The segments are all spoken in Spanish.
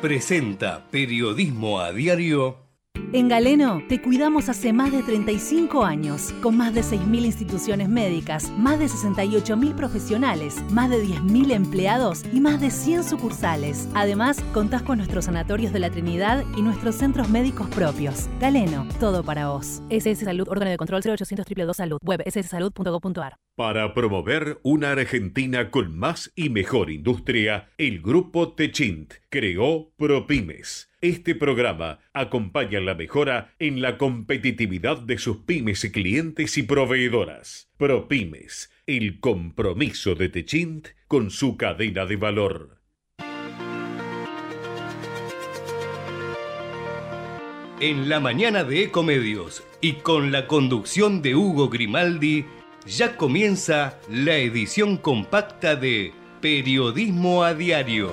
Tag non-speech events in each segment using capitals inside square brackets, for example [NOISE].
presenta Periodismo a Diario en Galeno te cuidamos hace más de 35 años, con más de 6.000 instituciones médicas, más de 68.000 profesionales, más de 10.000 empleados y más de 100 sucursales. Además, contás con nuestros sanatorios de la Trinidad y nuestros centros médicos propios. Galeno, todo para vos. SS Salud, órgano de control 0800 222 Salud, web sssalud.gov.ar. Para promover una Argentina con más y mejor industria, el Grupo Techint creó ProPymes este programa acompaña la mejora en la competitividad de sus pymes clientes y proveedoras. ProPymes, el compromiso de Techint con su cadena de valor. En la mañana de Ecomedios y con la conducción de Hugo Grimaldi, ya comienza la edición compacta de Periodismo a Diario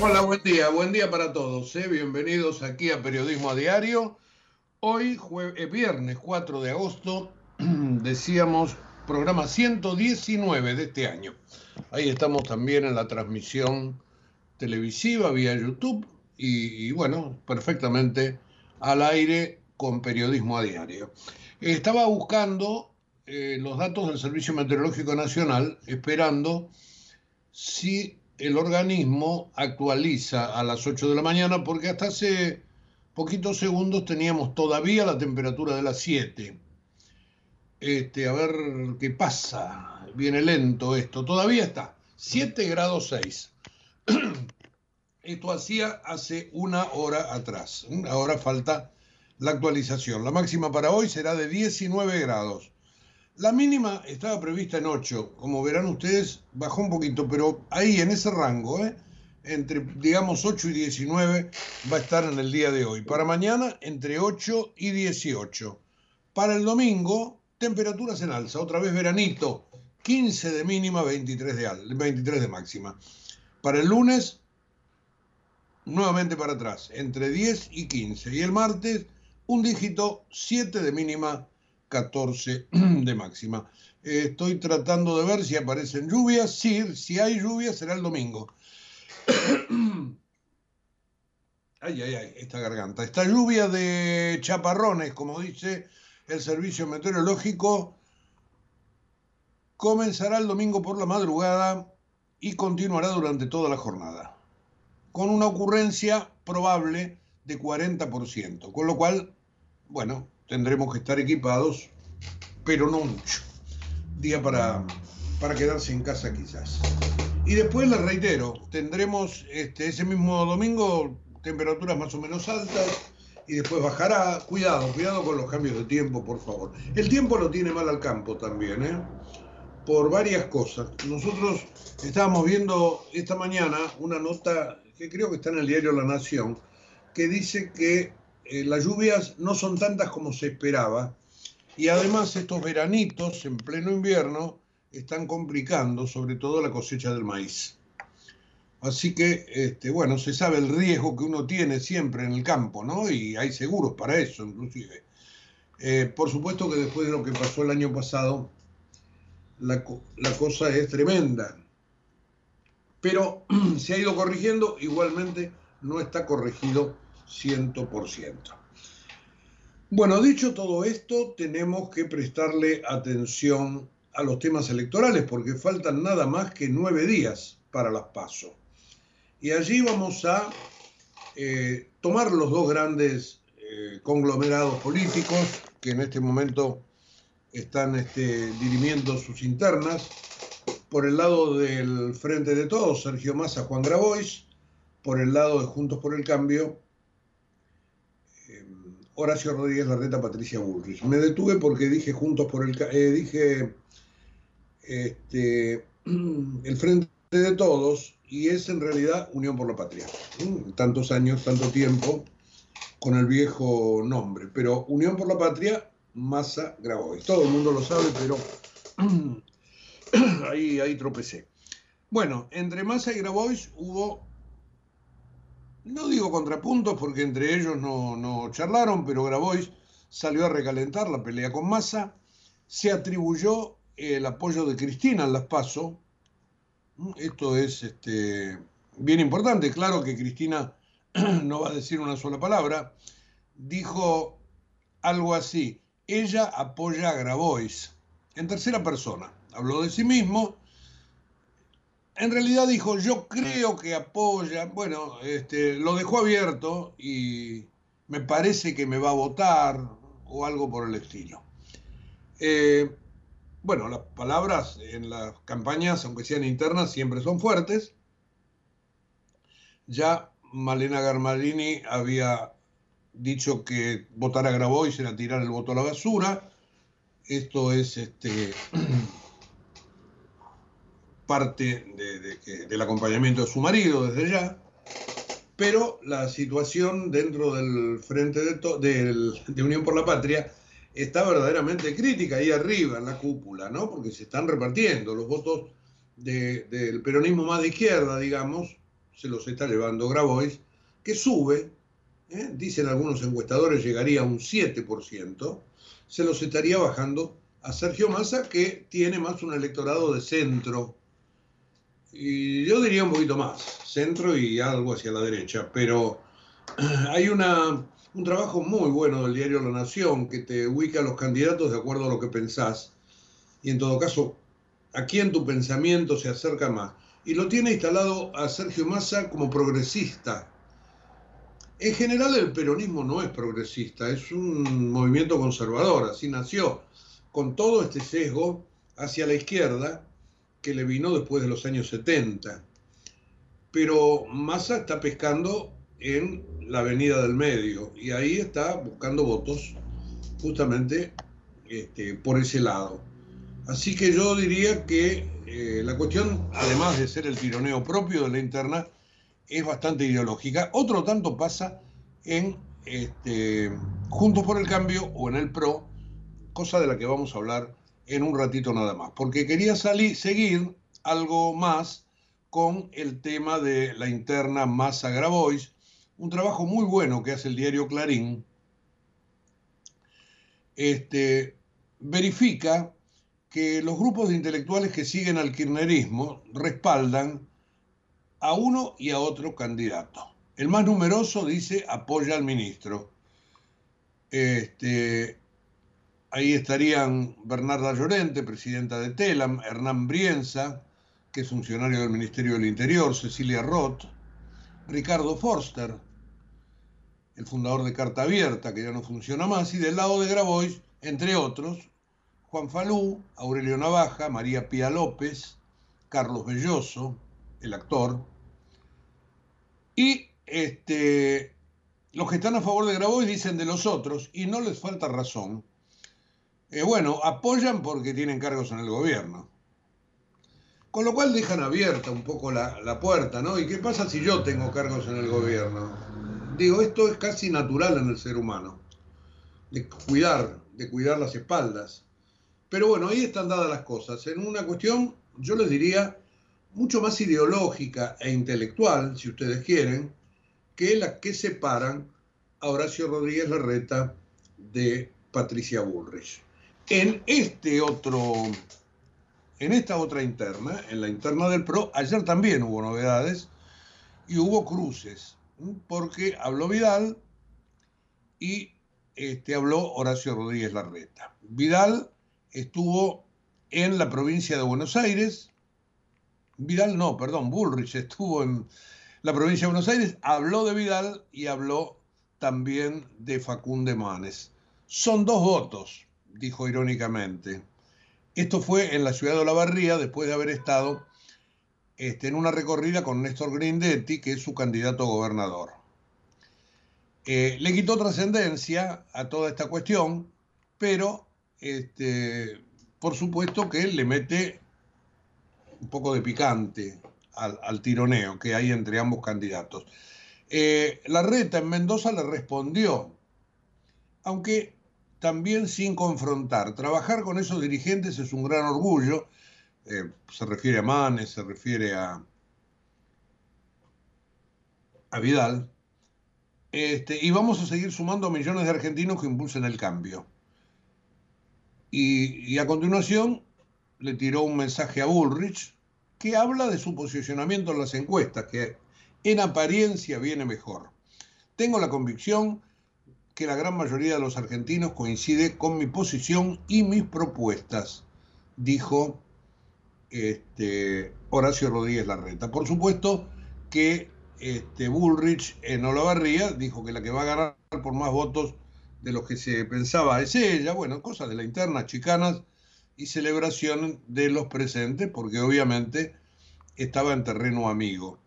Hola, buen día, buen día para todos. ¿eh? Bienvenidos aquí a Periodismo a Diario. Hoy, eh, viernes 4 de agosto, [CLEARS THROAT] decíamos programa 119 de este año. Ahí estamos también en la transmisión televisiva vía YouTube y, bueno, perfectamente al aire con Periodismo a Diario. Estaba buscando eh, los datos del Servicio Meteorológico Nacional, esperando si el organismo actualiza a las 8 de la mañana porque hasta hace poquitos segundos teníamos todavía la temperatura de las 7. Este, a ver qué pasa. Viene lento esto. Todavía está. 7 grados 6. [CLEARS THROAT] Esto hacía hace una hora atrás. Ahora falta la actualización. La máxima para hoy será de 19 grados. La mínima estaba prevista en 8, como verán ustedes, bajó un poquito, pero ahí en ese rango, ¿eh? entre digamos 8 y 19, va a estar en el día de hoy. Para mañana, entre 8 y 18. Para el domingo, temperaturas en alza, otra vez veranito, 15 de mínima, 23 de, 23 de máxima. Para el lunes, nuevamente para atrás, entre 10 y 15. Y el martes, un dígito, 7 de mínima, 14 [CLEARS THROAT] de máxima. estoy tratando de ver si aparecen lluvias. Sí, si hay lluvias será el domingo. [CLEARS THROAT] ay, ay, ay, esta garganta. Esta lluvia de chaparrones, como dice el servicio meteorológico, comenzará el domingo por la madrugada y continuará durante toda la jornada, con una ocurrencia probable de 40%, con lo cual, bueno, tendremos que estar equipados, pero no mucho. Día para, para quedarse en casa quizás. Y después les reitero, tendremos este, ese mismo domingo temperaturas más o menos altas y después bajará. Cuidado, cuidado con los cambios de tiempo, por favor. El tiempo lo tiene mal al campo también, ¿eh? por varias cosas. Nosotros estábamos viendo esta mañana una nota que creo que está en el diario La Nación, que dice que eh, las lluvias no son tantas como se esperaba y además estos veranitos en pleno invierno están complicando sobre todo la cosecha del maíz. Así que, este, bueno, se sabe el riesgo que uno tiene siempre en el campo, ¿no? Y hay seguros para eso, inclusive. Eh, por supuesto que después de lo que pasó el año pasado, la, la cosa es tremenda. Pero [CLEARS THROAT] se ha ido corrigiendo, igualmente no está corregido 100%. Bueno, dicho todo esto, tenemos que prestarle atención a los temas electorales porque faltan nada más que nueve días para las pasos. Y allí vamos a eh, tomar los dos grandes eh, conglomerados políticos que en este momento están este, dirimiendo sus internas. Por el lado del Frente de Todos, Sergio Massa, Juan Grabois. Por el lado de Juntos por el Cambio, Horacio Rodríguez Larreta, Patricia Bullrich. Me detuve porque dije Juntos por el eh, dije este, [CLEARS THROAT] el Frente de Todos y es en realidad Unión por la Patria. Tantos años, tanto tiempo con el viejo nombre. Pero Unión por la Patria Massa Grabois. Todo el mundo lo sabe, pero [CLEARS THROAT] ahí, ahí tropecé. Bueno, entre Massa y Grabois hubo, no digo contrapuntos porque entre ellos no, charlaron, pero Grabois salió a recalentar la pelea con Massa, se atribuyó el apoyo de Cristina en las PASO. Esto es este, bien importante, claro que Cristina [CLEARS THROAT] no va a decir una sola palabra, dijo algo así, ella apoya a Grabois, en tercera persona. Habló de sí mismo. En realidad dijo, yo creo que apoya, bueno, este, lo dejó abierto y me parece que me va a votar o algo por el estilo. Eh, bueno, las palabras en las campañas, aunque sean internas, siempre son fuertes. Ya Malena Garmarini había dicho que votar a Grabois era tirar el voto a la basura. Esto es este, [CLEARS THROAT] parte del acompañamiento de su marido desde ya. Pero la situación dentro del Frente de, Unión por la Patria está verdaderamente crítica ahí arriba en la cúpula, ¿no? Porque se están repartiendo los votos del peronismo más de izquierda, digamos, se los está llevando Grabois, que sube ¿eh? dicen algunos encuestadores llegaría a un 7%, se los estaría bajando a Sergio Massa, que tiene más un electorado de centro. Y yo diría un poquito más, centro y algo hacia la derecha, pero [CLEARS THROAT] hay una, un trabajo muy bueno del diario La Nación que te ubica a los candidatos de acuerdo a lo que pensás. Y en todo caso, a quién tu pensamiento se acerca más. Y lo tiene instalado a Sergio Massa como progresista, en general el peronismo no es progresista, es un movimiento conservador, así nació, con todo este sesgo hacia la izquierda que le vino después de los años 70. Pero Massa está pescando en la avenida del medio y ahí está buscando votos justamente este, por ese lado. Así que yo diría que eh, la cuestión, además de ser el tironeo propio de la interna, es bastante ideológica. Otro tanto pasa en este, Juntos por el Cambio o en el PRO, cosa de la que vamos a hablar en un ratito nada más, porque quería salir, seguir algo más con el tema de la interna Massa Grabois, un trabajo muy bueno que hace el diario Clarín, este, verifica que los grupos de intelectuales que siguen al kirchnerismo respaldan a uno y a otro candidato. El más numeroso dice apoya al ministro. Este, ahí estarían Bernarda Llorente, presidenta de TELAM, Hernán Brienza, que es funcionario del Ministerio del Interior, Cecilia Roth, Ricardo Forster, el fundador de Carta Abierta, que ya no funciona más, y del lado de Grabois, entre otros, Juan Falú, Aurelio Navaja, María Pía López, Carlos Belloso, el actor, y este, los que están a favor de Grabois dicen de los otros, y no les falta razón. Eh, bueno, apoyan porque tienen cargos en el gobierno. Con lo cual dejan abierta un poco la, la, puerta, ¿no? ¿Y qué pasa si yo tengo cargos en el gobierno? Digo, esto es casi natural en el ser humano, de cuidar, de cuidar las espaldas. Pero bueno, ahí están dadas las cosas. En una cuestión, yo les diría, mucho más ideológica e intelectual, si ustedes quieren, que la que separan a Horacio Rodríguez Larreta de Patricia Bullrich. En este otro, en esta otra interna, en la interna del PRO, ayer también hubo novedades y hubo cruces, porque habló Vidal y este, habló Horacio Rodríguez Larreta. Vidal estuvo en la provincia de Buenos Aires, Vidal no, perdón, Bullrich estuvo en la provincia de Buenos Aires, habló de Vidal y habló también de Facunde Manes. Son dos votos, dijo irónicamente. Esto fue en la ciudad de Olavarría, después de haber estado este, en una recorrida con Néstor Grindetti, que es su candidato a gobernador. Eh, le quitó trascendencia a toda esta cuestión, pero este, por supuesto que le mete un poco de picante al, tironeo que hay entre ambos candidatos. Eh, la reta en Mendoza le respondió, aunque también sin confrontar. Trabajar con esos dirigentes es un gran orgullo. Eh, se refiere a Manes, se refiere a, a Vidal. Este, y vamos a seguir sumando millones de argentinos que impulsen el cambio. Y, a continuación le tiró un mensaje a Bullrich que habla de su posicionamiento en las encuestas, que en apariencia viene mejor. Tengo la convicción que la gran mayoría de los argentinos coincide con mi posición y mis propuestas, dijo este, Horacio Rodríguez Larreta. Por supuesto que este, Bullrich en Olavarría dijo que la que va a ganar por más votos de los que se pensaba es ella, bueno, cosas de la interna, chicanas y celebración de los presentes, porque obviamente estaba en terreno amigo.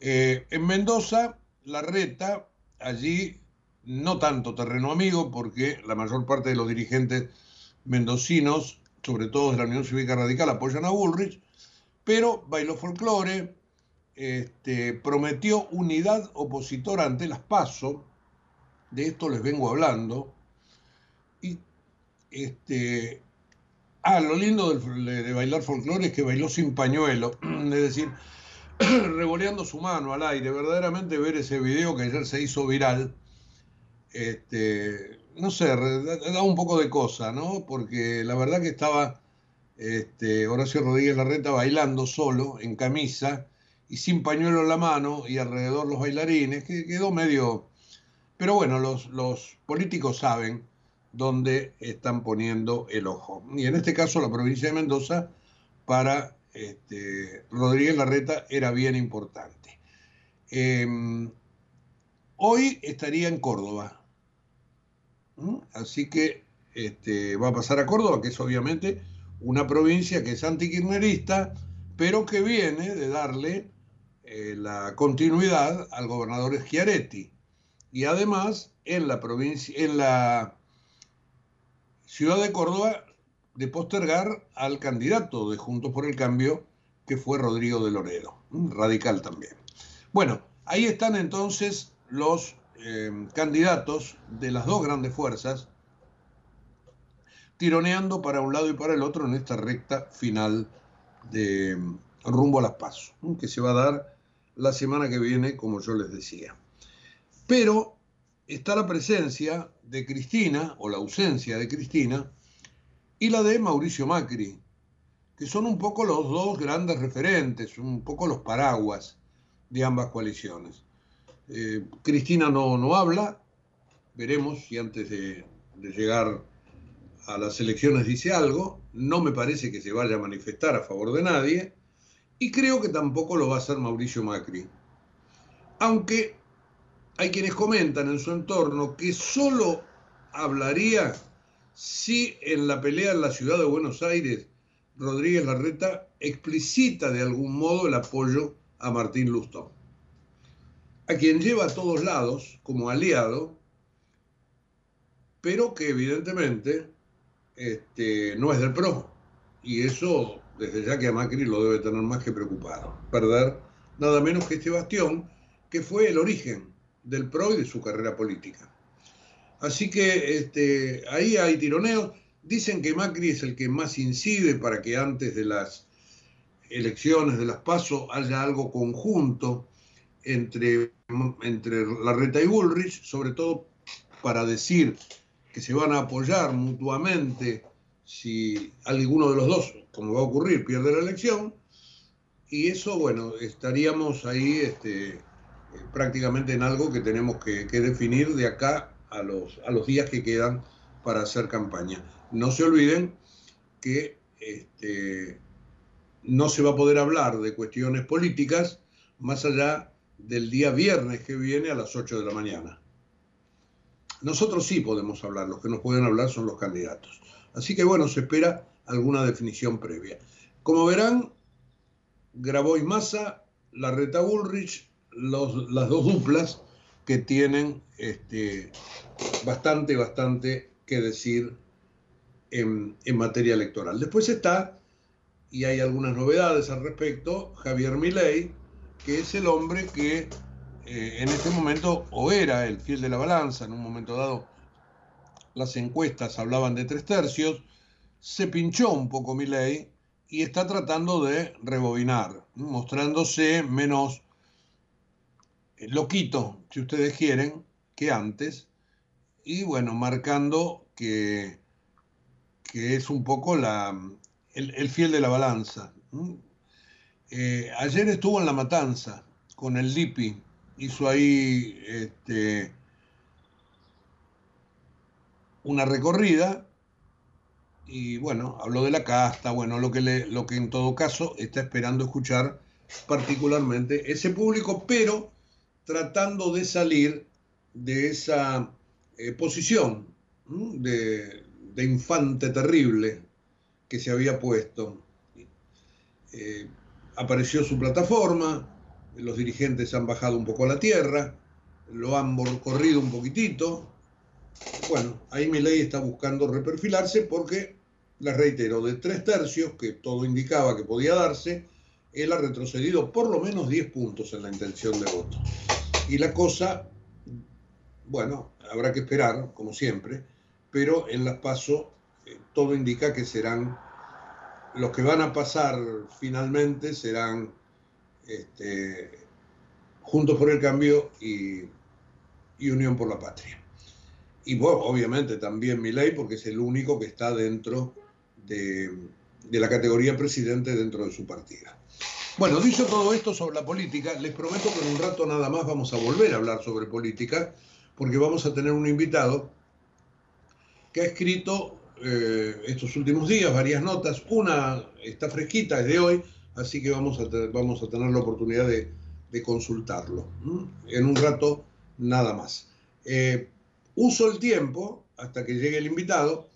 Eh, en Mendoza, Larreta, allí no tanto terreno amigo, porque la mayor parte de los dirigentes mendocinos, sobre todo de la Unión Cívica Radical, apoyan a Bullrich, pero bailó folclore, este, prometió unidad opositora ante las PASO, de esto les vengo hablando, y este, ah, lo lindo de, de bailar folclore es que bailó sin pañuelo, [CLEARS THROAT] es decir, [CLEARS THROAT] revoleando su mano al aire, verdaderamente ver ese video que ayer se hizo viral, este, no sé, da un poco de cosa, ¿no? Porque la verdad que estaba este, Horacio Rodríguez Larreta bailando solo, en camisa, y sin pañuelo en la mano, y alrededor los bailarines, que quedó medio... Pero bueno, los, políticos saben dónde están poniendo el ojo. Y en este caso la provincia de Mendoza, para este, Rodríguez Larreta, era bien importante. Em, hoy estaría en Córdoba, Así que este, va a pasar a Córdoba, que es obviamente una provincia que es antikirchnerista, pero que viene de darle eh, la continuidad al gobernador Schiaretti. Y además, en la provincia, en la ciudad de Córdoba, de postergar al candidato de Juntos por el Cambio, que fue Rodrigo de Loredo, radical también. Bueno, ahí están entonces los eh, candidatos de las dos grandes fuerzas tironeando para un lado y para el otro en esta recta final de mm, rumbo a las pasos, que se va a dar la semana que viene, como yo les decía. Pero está la presencia de Cristina, o la ausencia de Cristina, y la de Mauricio Macri, que son un poco los dos grandes referentes, un poco los paraguas de ambas coaliciones. Eh, Cristina no, no, habla, veremos si antes de, llegar a las elecciones dice algo, no me parece que se vaya a manifestar a favor de nadie, y creo que tampoco lo va a hacer Mauricio Macri. Aunque hay quienes comentan en su entorno que solo hablaría si en la pelea en la ciudad de Buenos Aires Rodríguez Larreta explicita de algún modo el apoyo a Martín Lustón a quien lleva a todos lados como aliado, pero que evidentemente este, no es del PRO. Y eso, desde ya que a Macri lo debe tener más que preocupado. Perder nada menos que este bastión, que fue el origen del PRO y de su carrera política. Así que este, ahí hay tironeos. Dicen que Macri es el que más incide para que antes de las elecciones de las PASO haya algo conjunto entre, entre Larreta y Bullrich, sobre todo para decir que se van a apoyar mutuamente si alguno de los dos, como va a ocurrir, pierde la elección. Y eso, bueno, estaríamos ahí este, prácticamente en algo que tenemos que, definir de acá a los, a los días que quedan para hacer campaña. No se olviden que este, no se va a poder hablar de cuestiones políticas más allá del día viernes que viene a las 8 de la mañana. Nosotros sí podemos hablar, los que no pueden hablar son los candidatos. Así que bueno, se espera alguna definición previa. Como verán, Grabois Massa, Larreta Bullrich, las dos duplas que tienen este, bastante, bastante que decir en, en, materia electoral. Después está, y hay algunas novedades al respecto, Javier Milei, que es el hombre que eh, en este momento o era el fiel de la balanza, en un momento dado las encuestas hablaban de tres tercios, se pinchó un poco Milei y está tratando de rebobinar, mostrándose menos eh, loquito, si ustedes quieren, que antes, y bueno, marcando que, que es un poco la, el, fiel de la balanza. Eh, ayer estuvo en La Matanza con el Lipi, hizo ahí este, una recorrida y bueno, habló de la casta, bueno, lo que, lo que en todo caso está esperando escuchar particularmente ese público, pero tratando de salir de esa eh, posición de, infante terrible que se había puesto. Eh, apareció su plataforma, los dirigentes han bajado un poco a la tierra, lo han corrido un poquitito. Bueno, ahí mi ley está buscando reperfilarse porque, les reitero, de tres tercios, que todo indicaba que podía darse, él ha retrocedido por lo menos 10 puntos en la intención de voto. Y la cosa, bueno, habrá que esperar, como siempre, pero en las pasos eh, todo indica que serán los que van a pasar finalmente serán este, Juntos por el Cambio y, Unión por la Patria. Y obviamente también mi ley, porque es el único que está dentro de, de la categoría presidente dentro de su partida. Bueno, dicho todo esto sobre la política, les prometo que en un rato nada más vamos a volver a hablar sobre política, porque vamos a tener un invitado que ha escrito eh, estos últimos días varias notas. Una está fresquita, es de hoy, así que vamos a, vamos a tener la oportunidad de, consultarlo. En un rato, nada más. Eh, uso el tiempo, hasta que llegue el invitado,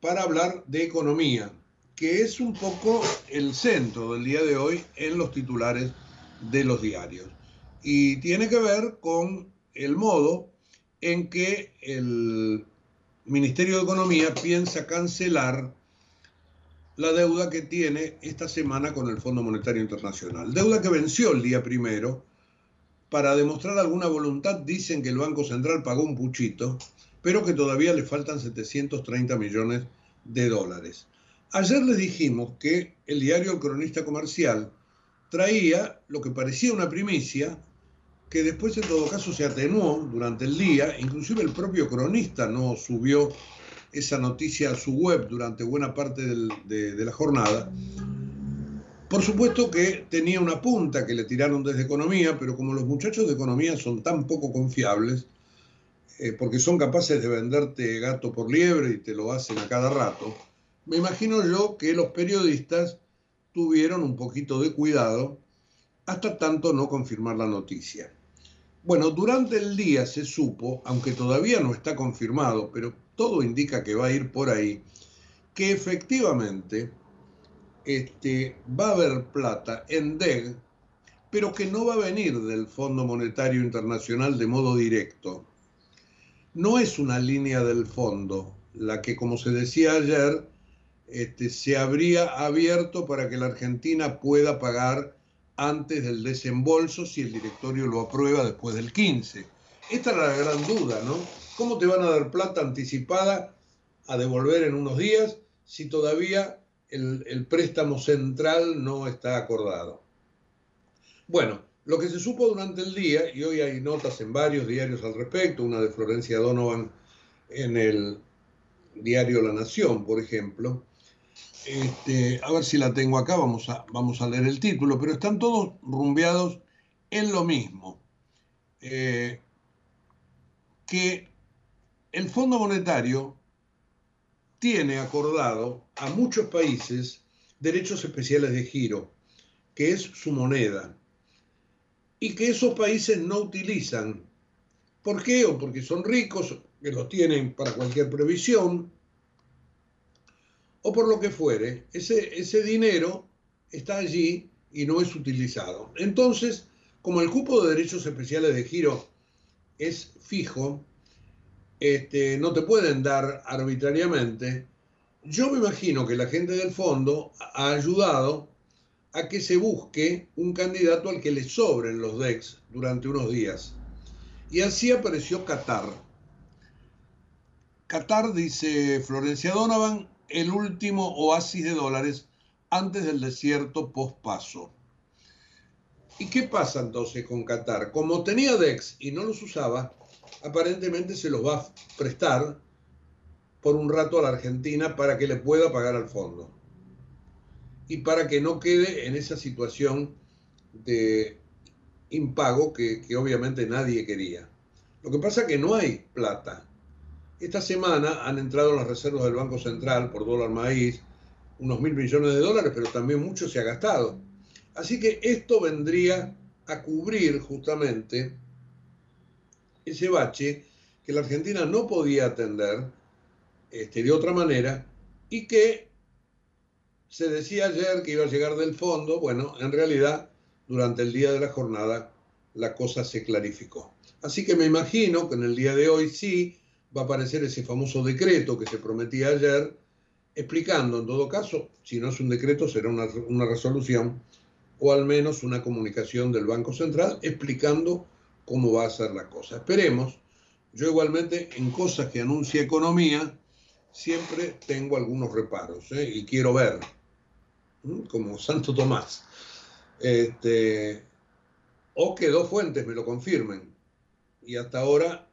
para hablar de economía, que es un poco el centro del día de hoy en los titulares de los diarios. Y tiene que ver con el modo en que el Ministerio de Economía piensa cancelar la deuda que tiene esta semana con el Fondo Monetario Internacional. Deuda que venció el día primero. Para demostrar alguna voluntad dicen que el Banco Central pagó un puchito, pero que todavía le faltan 730 millones de dólares. Ayer les dijimos que el diario El Cronista Comercial traía lo que parecía una primicia, que después en todo caso se atenuó durante el día, inclusive el propio cronista no subió esa noticia a su web durante buena parte de, la jornada. Por supuesto que tenía una punta que le tiraron desde economía, pero como los muchachos de economía son tan poco confiables, eh, porque son capaces de venderte gato por liebre y te lo hacen a cada rato, me imagino yo que los periodistas tuvieron un poquito de cuidado hasta tanto no confirmar la noticia. Bueno, durante el día se supo, aunque todavía no está confirmado, pero todo indica que va a ir por ahí, que efectivamente este, va a haber plata en DEG, pero que no va a venir del Fondo Monetario Internacional de modo directo. No es una línea del fondo, la que, como se decía ayer, este, se habría abierto para que la Argentina pueda pagar antes del desembolso si el directorio lo aprueba después del 15. Esta es la gran duda, ¿no? ¿Cómo te van a dar plata anticipada a devolver en unos días si todavía el, el préstamo central no está acordado? Bueno, lo que se supo durante el día, y hoy hay notas en varios diarios al respecto, una de Florencia Donovan en el diario La Nación, por ejemplo, este, a ver si la tengo acá, vamos a, vamos a leer el título, pero están todos rumbeados en lo mismo. Eh, que el Fondo Monetario tiene acordado a muchos países derechos especiales de giro, que es su moneda. y que esos países no utilizan. ¿Por qué? O porque son ricos, que los tienen para cualquier previsión, o por lo que fuere. Ese, ese dinero está allí y no es utilizado. Entonces, como el cupo de derechos especiales de giro es fijo, este, no te pueden dar arbitrariamente, yo me imagino que la gente del fondo ha ayudado a que se busque un candidato al que le sobren los DEX durante unos días. Y así apareció Qatar. Qatar, dice Florencia Donovan, el último oasis de dólares antes del desierto pospaso. ¿Y qué pasa entonces con Qatar? Como tenía DEX y no los usaba, aparentemente se los va a prestar por un rato a la Argentina para que le pueda pagar al fondo y para que no quede en esa situación de impago que, obviamente nadie quería. Lo que pasa es que no hay plata. Esta semana han entrado las reservas del Banco Central por dólar maíz, unos mil millones de dólares, pero también mucho se ha gastado. Así que esto vendría a cubrir justamente ese bache que la Argentina no podía atender este, de otra manera y que se decía ayer que iba a llegar del fondo, bueno, en realidad durante el día de la jornada la cosa se clarificó. Así que me imagino que en el día de hoy sí va a aparecer ese famoso decreto que se prometía ayer, explicando en todo caso, si no es un decreto será una, resolución o al menos una comunicación del Banco Central explicando cómo va a ser la cosa. Esperemos. Yo igualmente en cosas que anuncia economía siempre tengo algunos reparos ¿eh? y quiero ver como Santo Tomás. Este, o que dos fuentes me lo confirmen. Y hasta ahora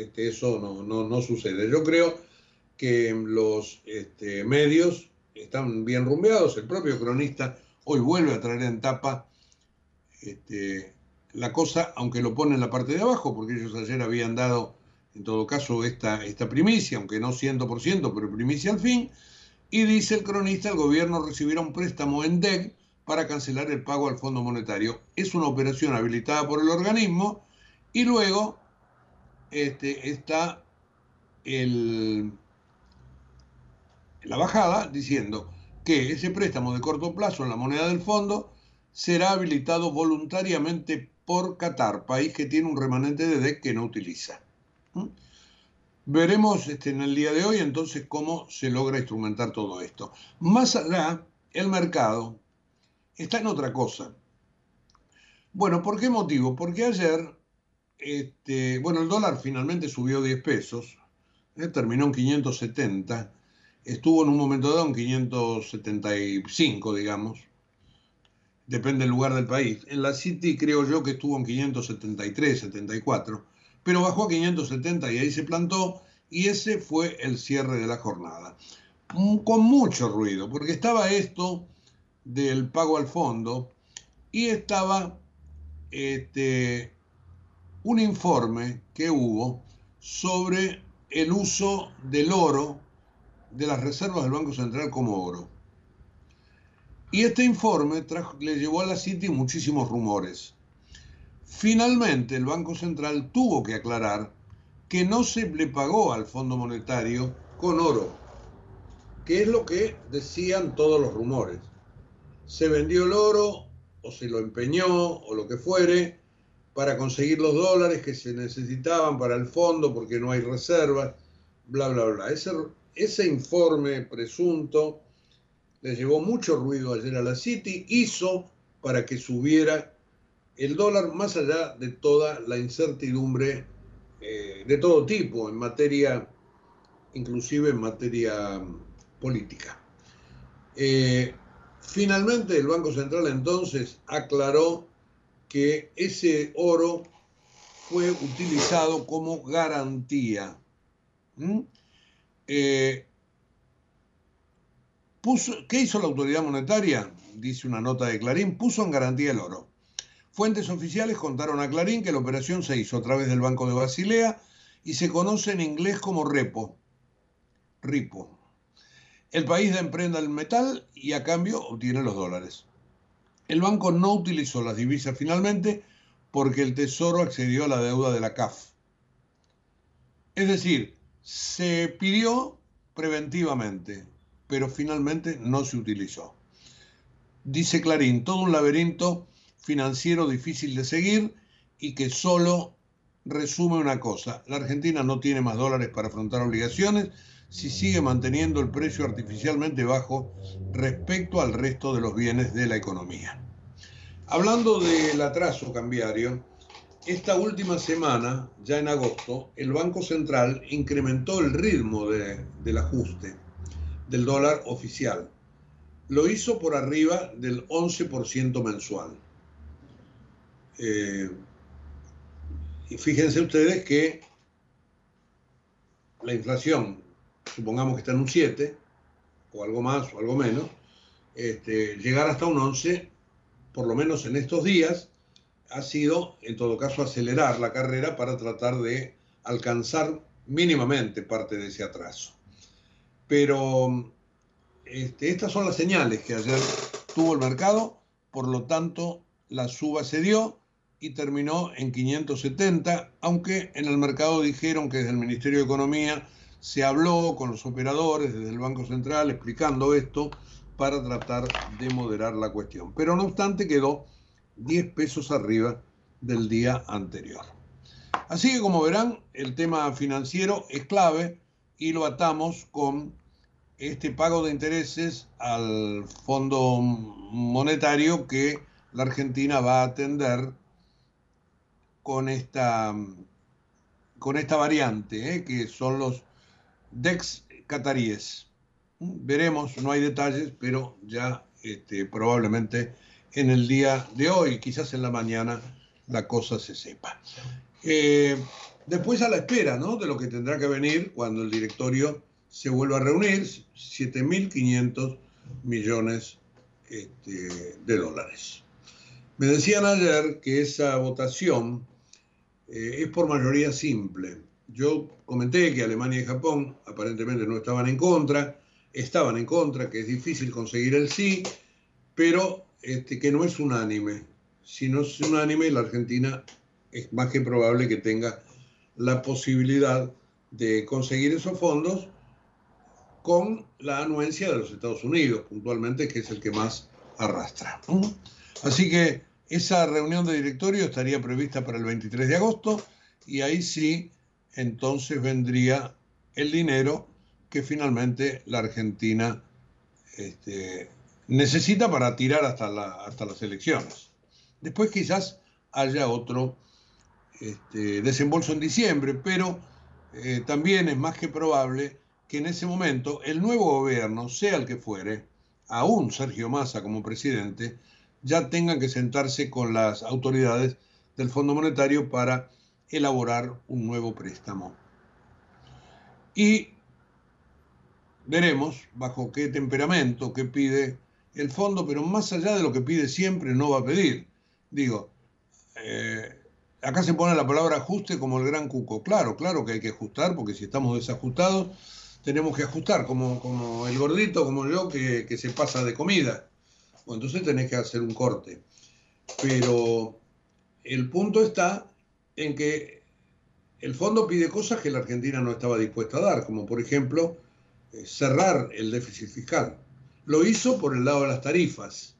este, eso no, sucede. Yo creo que los este, medios están bien rumbeados. El propio cronista hoy vuelve a traer en tapa este, la cosa, aunque lo pone en la parte de abajo, porque ellos ayer habían dado, en todo caso, esta, esta primicia, aunque no 100%, pero primicia al fin, y dice el cronista, el gobierno recibirá un préstamo en DEC para cancelar el pago al Fondo Monetario. Es una operación habilitada por el organismo y luego este, está la bajada diciendo que ese préstamo de corto plazo en la moneda del fondo será habilitado voluntariamente por Qatar, país que tiene un remanente de DEC que no utiliza. ¿Mm? Veremos este, en el día de hoy entonces cómo se logra instrumentar todo esto. Más allá, el mercado está en otra cosa. Bueno, ¿por qué motivo? Porque ayer, este, bueno, el dólar finalmente subió 10 pesos, eh, terminó en 570, estuvo en un momento dado en 575, digamos, depende del lugar del país. En la City creo yo que estuvo en 573, 74 pero bajó a 570 y ahí se plantó y ese fue el cierre de la jornada. Mm, con mucho ruido, porque estaba esto del pago al fondo y estaba este, un informe que hubo sobre el uso del oro de las reservas del Banco Central como oro. Y este informe le llevó a la City muchísimos rumores. Finalmente, el Banco Central tuvo que aclarar que no se le pagó al Fondo Monetario con oro, que es lo que decían todos los rumores. Se vendió el oro o se lo empeñó o lo que fuere para conseguir los dólares que se necesitaban para el fondo porque no hay reservas, bla, bla, bla. Ese, ese informe presunto le llevó mucho ruido ayer a la City, hizo para que subiera el dólar, más allá de toda la incertidumbre eh, de todo tipo, en materia, inclusive en materia mm, política. Eh, finalmente el Banco Central entonces aclaró que ese oro fue utilizado como garantía. Eh, ¿Qué hizo la autoridad monetaria? Dice una nota de Clarín, puso en garantía el oro. Fuentes oficiales contaron a Clarín que la operación se hizo a través del Banco de Basilea y se conoce en inglés como repo. Ripo. El país da emprenda el metal y a cambio obtiene los dólares. El banco no utilizó las divisas finalmente porque el Tesoro accedió a la deuda de la CAF. Es decir, se pidió preventivamente, pero finalmente no se utilizó. Dice Clarín, todo un laberinto financiero difícil de seguir y que solo resume una cosa, la Argentina no tiene más dólares para afrontar obligaciones si sigue manteniendo el precio artificialmente bajo respecto al resto de los bienes de la economía. Hablando del atraso cambiario, esta última semana, ya en agosto, el Banco Central incrementó el ritmo del ajuste del dólar oficial. Lo hizo por arriba del 11% mensual. Eh, y fíjense ustedes que la inflación, supongamos que está en un 7, o algo más o algo menos, este, llegar hasta un 11, por lo menos en estos días, ha sido, en todo caso, acelerar la carrera para tratar de alcanzar mínimamente parte de ese atraso. Pero este, estas son las señales que ayer tuvo el mercado, por lo tanto, la suba se dio y terminó en 570, aunque en el mercado dijeron que desde el Ministerio de Economía se habló con los operadores desde el Banco Central explicando esto para tratar de moderar la cuestión. Pero no obstante quedó 10 pesos arriba del día anterior. Así que como verán, el tema financiero es clave y lo atamos con este pago de intereses al Fondo Monetario que la Argentina va a atender con esta, con esta variante, ¿eh? que son los DEX cataríes. Veremos, no hay detalles, pero ya este, probablemente en el día de hoy, quizás en la mañana, la cosa se sepa. Eh, después a la espera ¿no? de lo que tendrá que venir cuando el directorio se vuelva a reunir, 7.500 millones este, de dólares. Me decían ayer que esa votación eh, es por mayoría simple. Yo comenté que Alemania y Japón aparentemente no estaban en contra, estaban en contra, que es difícil conseguir el sí, pero este, que no es unánime. Si no es unánime, la Argentina es más que probable que tenga la posibilidad de conseguir esos fondos con la anuencia de los Estados Unidos, puntualmente, que es el que más arrastra. Así que esa reunión de directorio estaría prevista para el 23 de agosto y ahí sí, entonces vendría el dinero que finalmente la Argentina este, necesita para tirar hasta, hasta las elecciones. Después quizás haya otro este, desembolso en diciembre, pero eh, también es más que probable que en ese momento el nuevo gobierno, sea el que fuere, aún Sergio Massa como presidente, ya tengan que sentarse con las autoridades del Fondo Monetario para elaborar un nuevo préstamo. Y veremos bajo qué temperamento, qué pide el fondo, pero más allá de lo que pide siempre, no va a pedir. Digo, eh, acá se pone la palabra ajuste como el gran cuco. Claro, claro que hay que ajustar, porque si estamos desajustados, tenemos que ajustar, como, como el gordito, como yo, que, que se pasa de comida entonces tenés que hacer un corte. Pero el punto está en que el fondo pide cosas que la Argentina no estaba dispuesta a dar, como por ejemplo eh, cerrar el déficit fiscal. Lo hizo por el lado de las tarifas,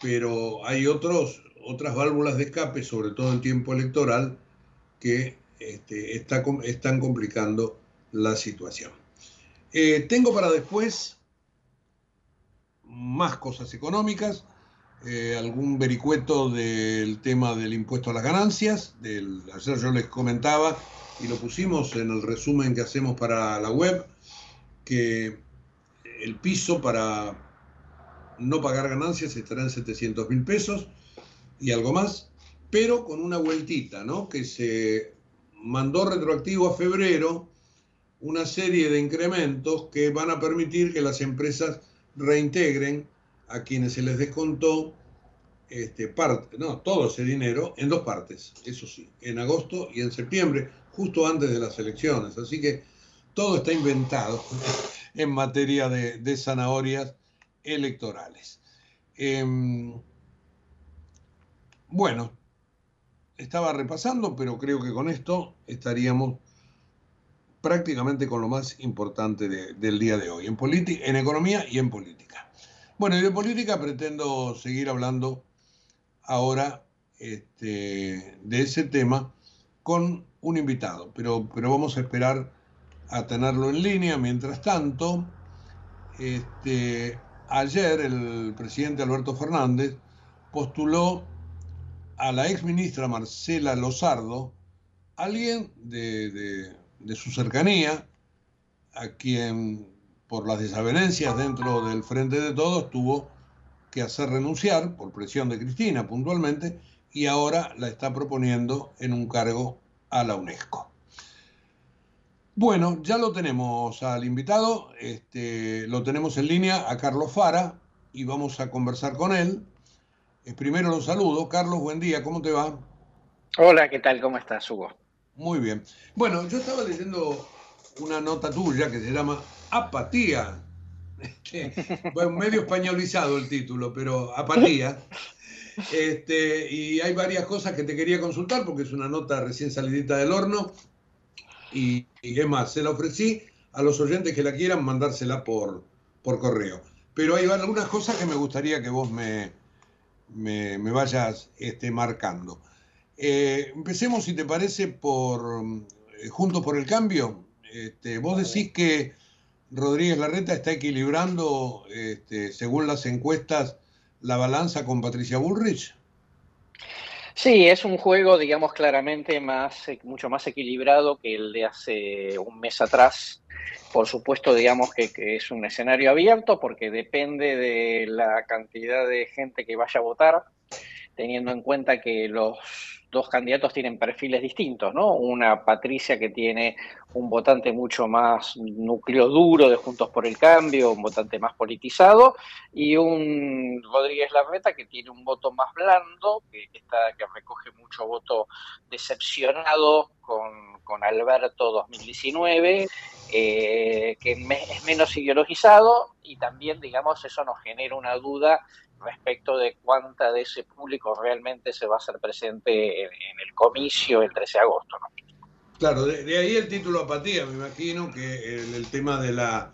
pero hay otros, otras válvulas de escape, sobre todo en tiempo electoral, que este, están complicando la situación. Eh, tengo para después más cosas económicas, eh, algún vericueto del tema del impuesto a las ganancias, del, ayer yo les comentaba y lo pusimos en el resumen que hacemos para la web, que el piso para no pagar ganancias estará en 700 mil pesos y algo más, pero con una vueltita, ¿no? Que se mandó retroactivo a febrero una serie de incrementos que van a permitir que las empresas reintegren a quienes se les descontó este, parte, no, todo ese dinero en dos partes, eso sí, en agosto y en septiembre, justo antes de las elecciones. Así que todo está inventado [LAUGHS] en materia de, zanahorias electorales. Em, bueno, estaba repasando, pero creo que con esto estaríamos prácticamente con lo más importante del día de hoy, en, en economía y en política. Bueno, y de política pretendo seguir hablando ahora este, de ese tema con un invitado, pero, pero vamos a esperar a tenerlo en línea. Mientras tanto, este, ayer el presidente Alberto Fernández postuló a la ex ministra Marcela Lozardo, alguien de, de su cercanía, a quien por las desavenencias dentro del Frente de Todos tuvo que hacer renunciar por presión de Cristina puntualmente y ahora la está proponiendo en un cargo a la UNESCO. Bueno, ya lo tenemos al invitado, este, lo tenemos en línea a Carlos Fara y vamos a conversar con él. Eh, primero lo saludo. Carlos, buen día, ¿cómo te va? Hola, ¿qué tal? ¿Cómo estás, Hugo? Muy bien. Bueno, yo estaba leyendo una nota tuya que se llama Apatía. bueno, medio españolizado el título, pero Apatía. Este, y hay varias cosas que te quería consultar porque es una nota recién salidita del horno. Y, y es más, se la ofrecí a los oyentes que la quieran mandársela por, por correo. Pero hay algunas cosas que me gustaría que vos me, me, vayas este, marcando. Eh, empecemos, si te parece, por eh, Juntos por el Cambio. Este, vos decís que Rodríguez Larreta está equilibrando, este, según las encuestas, la balanza con Patricia Bullrich? Sí, es un juego, digamos, claramente más, mucho más equilibrado que el de hace un mes atrás. Por supuesto, digamos que, que, es un escenario abierto porque depende de la cantidad de gente que vaya a votar, teniendo en cuenta que los dos candidatos tienen perfiles distintos, ¿no? Una Patricia que tiene un votante mucho más núcleo duro de Juntos por el Cambio, un votante más politizado, y un Rodríguez Larreta que tiene un voto más blando, que, está, que recoge mucho voto decepcionado con, con Alberto 2019, eh, que es menos ideologizado, y también, digamos, eso nos genera una duda respecto de cuánta de ese público realmente se va a hacer presente en, el comicio el 13 de agosto. Claro, de, ahí el título apatía, me imagino que el, tema de la,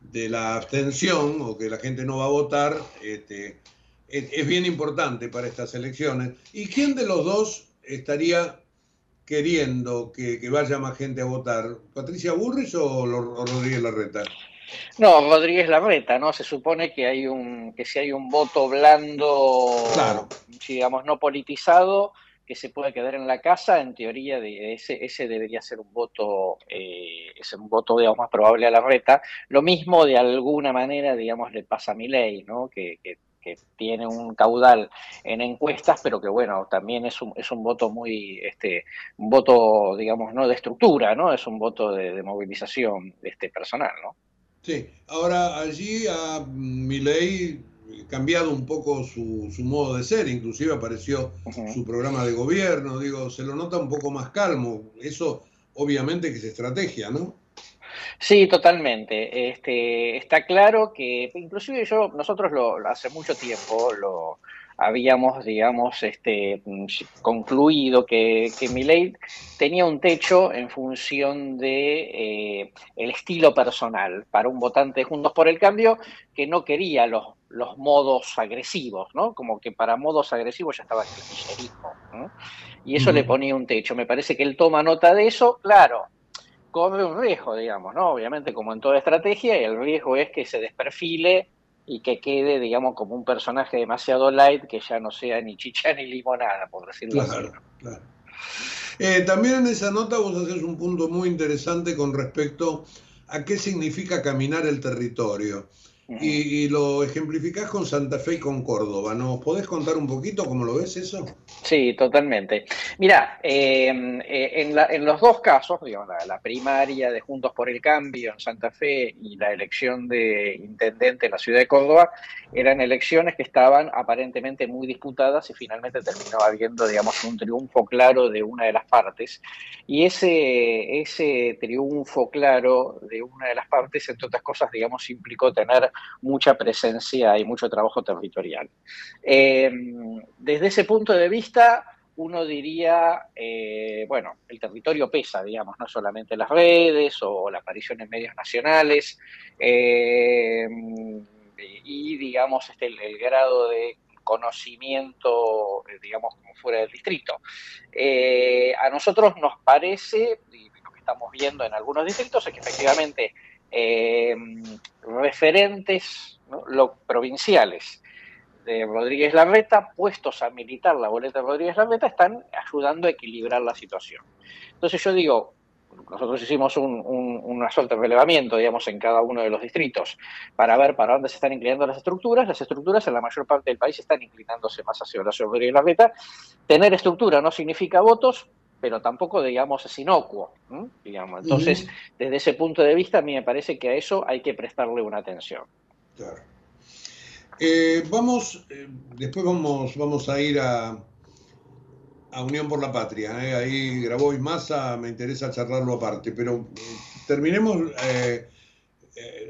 de la abstención o que la gente no va a votar este, es, bien importante para estas elecciones. ¿Y quién de los dos estaría queriendo que, vaya más gente a votar? ¿Patricia Burris o, o Rodríguez Larreta? No, Rodríguez Larreta, ¿no? Se supone que hay un, que si hay un voto blando, digamos, no politizado, se puede quedar en la casa, en teoría ese, ese debería ser un voto, eh, es un voto, digamos, más probable a Larreta. Lo mismo de alguna manera, digamos, le pasa a mi ley, ¿no? Que, que, tiene un caudal en encuestas, pero que bueno, también es un, es un voto muy, este, un voto, digamos, no de estructura, ¿no? Es un voto de, de movilización este, personal, ¿no? Sí, ahora allí ha Milei cambiado un poco su, su, modo de ser, inclusive apareció su programa de gobierno, digo, se lo nota un poco más calmo, eso obviamente que es estrategia, ¿no? Sí, totalmente. Este, está claro que, inclusive yo, nosotros lo, hace mucho tiempo lo, habíamos, digamos, este, concluido que, que ley tenía un techo en función de eh, el estilo personal para un votante de Juntos por el Cambio que no quería los, los modos agresivos, ¿no? Como que para modos agresivos ya estaba el kirchnerismo, Y eso le ponía un techo. Me parece que él toma nota de eso, claro, corre un riesgo, digamos, ¿no? Obviamente, como en toda estrategia, el riesgo es que se desperfile y que quede, digamos, como un personaje demasiado light que ya no sea ni chicha ni limonada, por decirlo así. Claro. Eh, también en esa nota vos haces un punto muy interesante con respecto a qué significa caminar el territorio. Y, lo ejemplificás con Santa Fe y con Córdoba. ¿Nos podés contar un poquito cómo lo ves eso? Sí, totalmente. Mira, em, eh, en, los dos casos, digamos, la, primaria de Juntos por el Cambio en Santa Fe y la elección de intendente en la ciudad de Córdoba, eran elecciones que estaban aparentemente muy disputadas y finalmente terminó habiendo, digamos, un triunfo claro de una de las partes. Y ese, ese triunfo claro de una de las partes, entre otras cosas, digamos, implicó tener mucha presencia y mucho trabajo territorial. Eh, desde ese punto de vista, uno diría, eh, bueno, el territorio pesa, digamos, no solamente las redes o la aparición en medios nacionales, eh, y digamos, este, el, grado de conocimiento, digamos, como fuera del distrito. a nosotros nos parece, y lo que estamos viendo en algunos distritos, es que efectivamente referentes lo, provinciales de Rodríguez Larreta, puestos a militar la boleta de Rodríguez Larreta, están ayudando a equilibrar la situación. Entonces yo digo, nosotros hicimos un, una suerte de relevamiento, digamos, en cada uno de los distritos para ver para dónde se están inclinando las estructuras. Las estructuras en la mayor parte del país están inclinándose más hacia la Rodríguez Larreta. Tener estructura no significa votos, pero tampoco, digamos, es inocuo. Digamos. Entonces, desde ese punto de vista, a mí me parece que a eso hay que prestarle una atención. Claro. Eh, vamos, eh, después vamos, vamos a ir a, a Unión por la Patria. Eh. Ahí grabó y Massa, me interesa charlarlo aparte, pero terminemos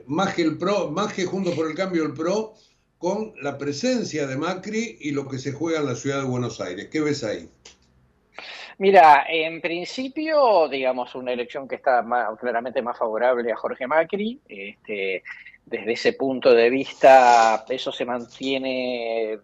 más que el PRO, más que junto por el cambio el PRO, con la presencia de Macri y lo que se juega en la ciudad de Buenos Aires. ¿Qué ves ahí? Mira, en principio, digamos, una elección que está claramente más favorable a Jorge Macri. Este, desde ese punto de vista, eso se mantiene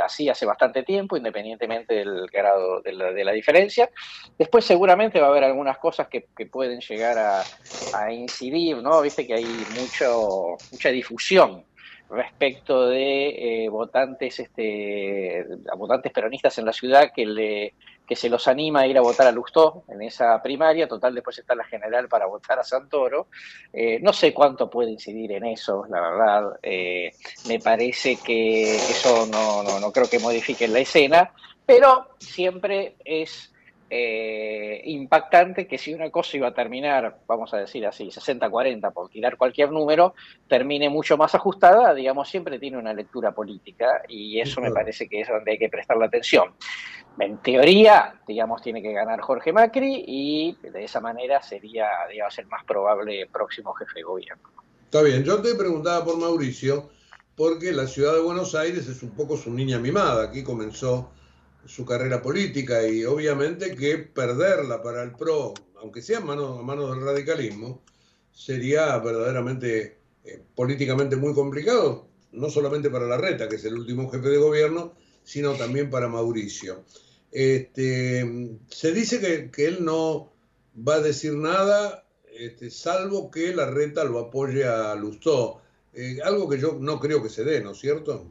así hace bastante tiempo, independientemente del grado de la, diferencia. Después seguramente va a haber algunas cosas que, pueden llegar a, incidir, ¿no? Viste que hay mucho, mucha difusión respecto de eh, votantes, este, votantes peronistas en la ciudad que le que se los anima a ir a votar a Lustó en esa primaria, total después está la general para votar a Santoro. Eh, no sé cuánto puede incidir en eso, la verdad, eh, me parece que eso no, no, no creo que modifique la escena, pero siempre es eh, impactante que si una cosa iba a terminar, vamos a decir así, 60-40 por tirar cualquier número, termine mucho más ajustada, digamos, siempre tiene una lectura política y eso me parece que es donde hay que prestar la atención. En teoría, digamos, tiene que ganar Jorge Macri y de esa manera sería, digamos, el más probable próximo jefe de gobierno. Está bien, yo te preguntaba por Mauricio, porque la ciudad de Buenos Aires es un poco su niña mimada, aquí comenzó su carrera política y obviamente que perderla para el PRO, aunque sea a manos mano del radicalismo, sería verdaderamente eh, políticamente muy complicado, no solamente para la reta, que es el último jefe de gobierno, sino también para Mauricio. Este, se dice que, él no va a decir nada, este, salvo que la reta lo apoye a Lustó, eh, algo que yo no creo que se dé, ¿no es cierto?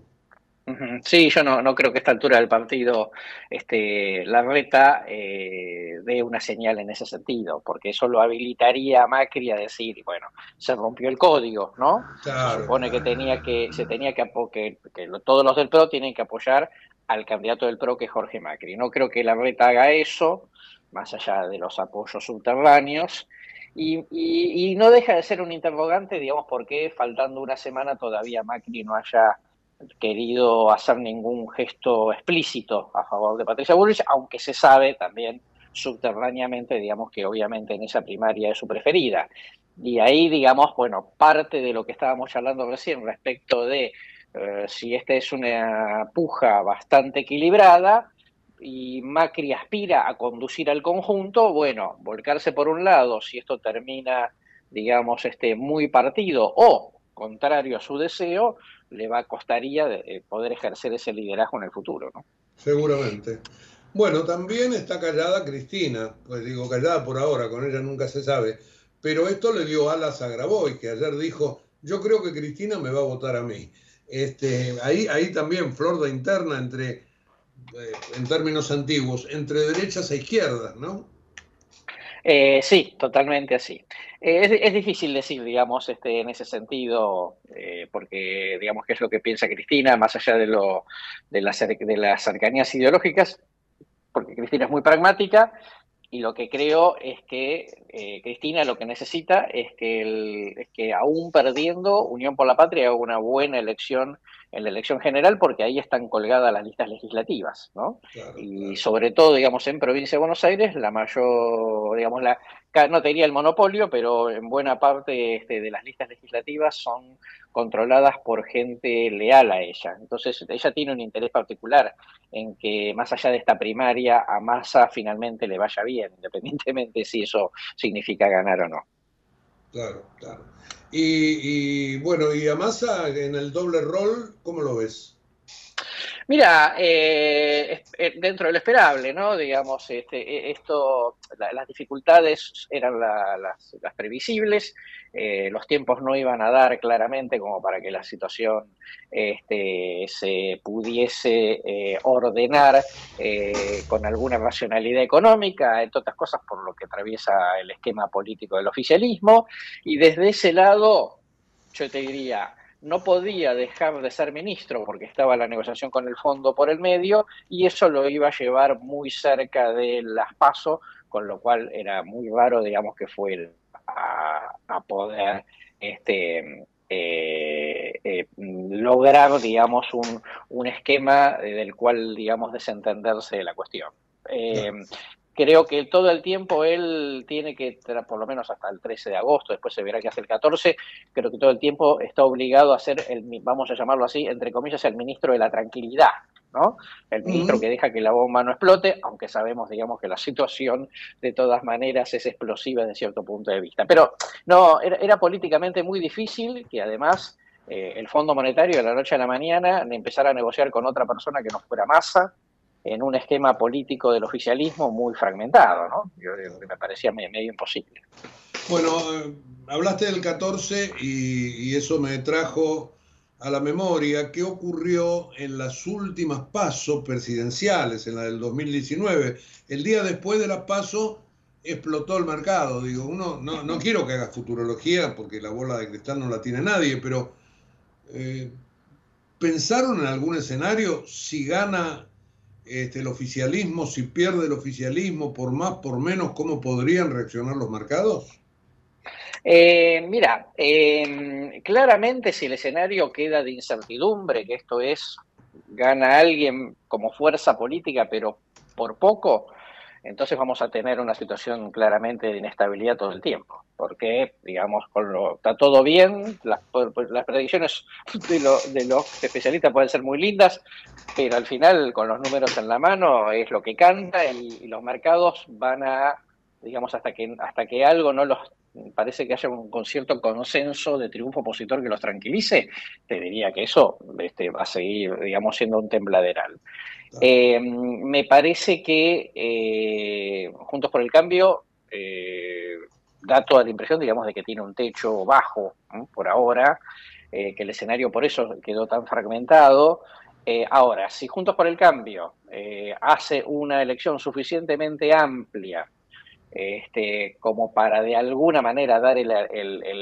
Sí, yo no, no creo que a esta altura del partido este, la reta eh, dé una señal en ese sentido, porque eso lo habilitaría a Macri a decir, bueno, se rompió el código, ¿no? se supone que tenía que, se tenía que, que, que todos los del PRO tienen que apoyar al candidato del PRO que es Jorge Macri. No creo que la reta haga eso, más allá de los apoyos subterráneos. Y, y no deja de ser un interrogante, digamos, por qué faltando una semana todavía Macri no haya querido hacer ningún gesto explícito a favor de Patricia Bullrich, aunque se sabe también subterráneamente, digamos que obviamente en esa primaria es su preferida. Y ahí, digamos, bueno, parte de lo que estábamos charlando recién respecto de eh, si esta es una puja bastante equilibrada y Macri aspira a conducir al conjunto, bueno, volcarse por un lado, si esto termina, digamos, este, muy partido o contrario a su deseo, le va a costaría eh, poder ejercer ese liderazgo en el futuro, ¿no? Seguramente. Bueno, también está callada Cristina, pues digo callada por ahora, con ella nunca se sabe, pero esto le dio alas a Graboy, que ayer dijo, yo creo que Cristina me va a votar a mí. Este, ahí, ahí también flor de interna entre, eh, en términos antiguos, entre derechas e izquierdas, ¿no? Eh, sí, totalmente así. Eh, es, difícil decir, digamos, este, en ese sentido, eh, porque, digamos, qué es lo que piensa Cristina, más allá de, lo, de las cercanías ideológicas, porque Cristina es muy pragmática, y lo que creo es que Cristina lo que necesita es que, el, es que aún perdiendo Unión por la Patria haga una buena elección en la elección general porque ahí están colgadas las listas legislativas, ¿no? y sobre todo, digamos, en provincia de Buenos Aires, la mayor, digamos, la, no tenía el monopolio, pero en buena parte este, de las listas legislativas son controladas por gente leal a ella. Entonces, ella tiene un interés particular en que más allá de esta primaria, a Massa finalmente le vaya bien, [LAUGHS] independientemente si eso significa ganar o no. Claro, claro. Y, bueno, y a Massa en el doble rol, ¿cómo lo ves? Mira, eh, eh, dentro de lo esperable, ¿no? Digamos, este, e, esto, las dificultades eran las, previsibles, eh, los tiempos no iban a dar claramente como para que la situación este, se pudiese ordenar con alguna racionalidad económica, entre otras cosas por lo que atraviesa el esquema político del oficialismo, y desde ese lado, yo te diría, no podía dejar de ser ministro porque estaba la negociación con el fondo por el medio y eso lo iba a llevar muy cerca de las pasos, con lo cual era muy raro, digamos, que fue a, poder este, eh, eh, lograr, digamos, un, esquema del cual, digamos, desentenderse de la cuestión. Eh, creo que todo el tiempo él tiene que, por lo menos hasta el 13 de agosto, después se verá que hace el 14, creo que todo el tiempo está obligado a ser, el, vamos a llamarlo así, entre comillas, el ministro de la tranquilidad, ¿no? El ministro que deja que la bomba no explote, aunque sabemos, digamos, que la situación de todas maneras es explosiva desde cierto punto de vista. Pero no, era, políticamente muy difícil que además eh, el Fondo Monetario de la noche a la mañana empezara a negociar con otra persona que no fuera masa, en un esquema político del oficialismo muy fragmentado, ¿no? Yo, que me parecía medio, imposible. Bueno, hablaste del 14 y, eso me trajo a la memoria qué ocurrió en las últimas pasos presidenciales, en la del 2019. El día después de las pasos explotó el mercado. Digo, uno no, no quiero que haga futurología porque la bola de cristal no la tiene nadie, pero eh, ¿pensaron en algún escenario si gana este, el oficialismo, si pierde el oficialismo, por más, por menos, ¿cómo podrían reaccionar los mercados? Eh, mira, em, claramente si el escenario queda de incertidumbre, que esto es, gana alguien como fuerza política, pero por poco, entonces vamos a tener una situación claramente de inestabilidad todo el tiempo, porque, digamos, con lo, está todo bien, las, las predicciones de, de, los especialistas pueden ser muy lindas, pero al final, con los números en la mano, es lo que canta y, los mercados van a, digamos, hasta que, hasta que algo no los parece que haya un concierto consenso de triunfo opositor que los tranquilice, te diría que eso este, va a seguir, digamos, siendo un tembladeral. Eh, me parece que eh, Juntos por el Cambio eh, da toda la impresión, digamos, de que tiene un techo bajo por ahora, que el escenario por eso quedó tan fragmentado. ahora, si Juntos por el Cambio hace una elección suficientemente amplia este, como para de alguna manera dar el,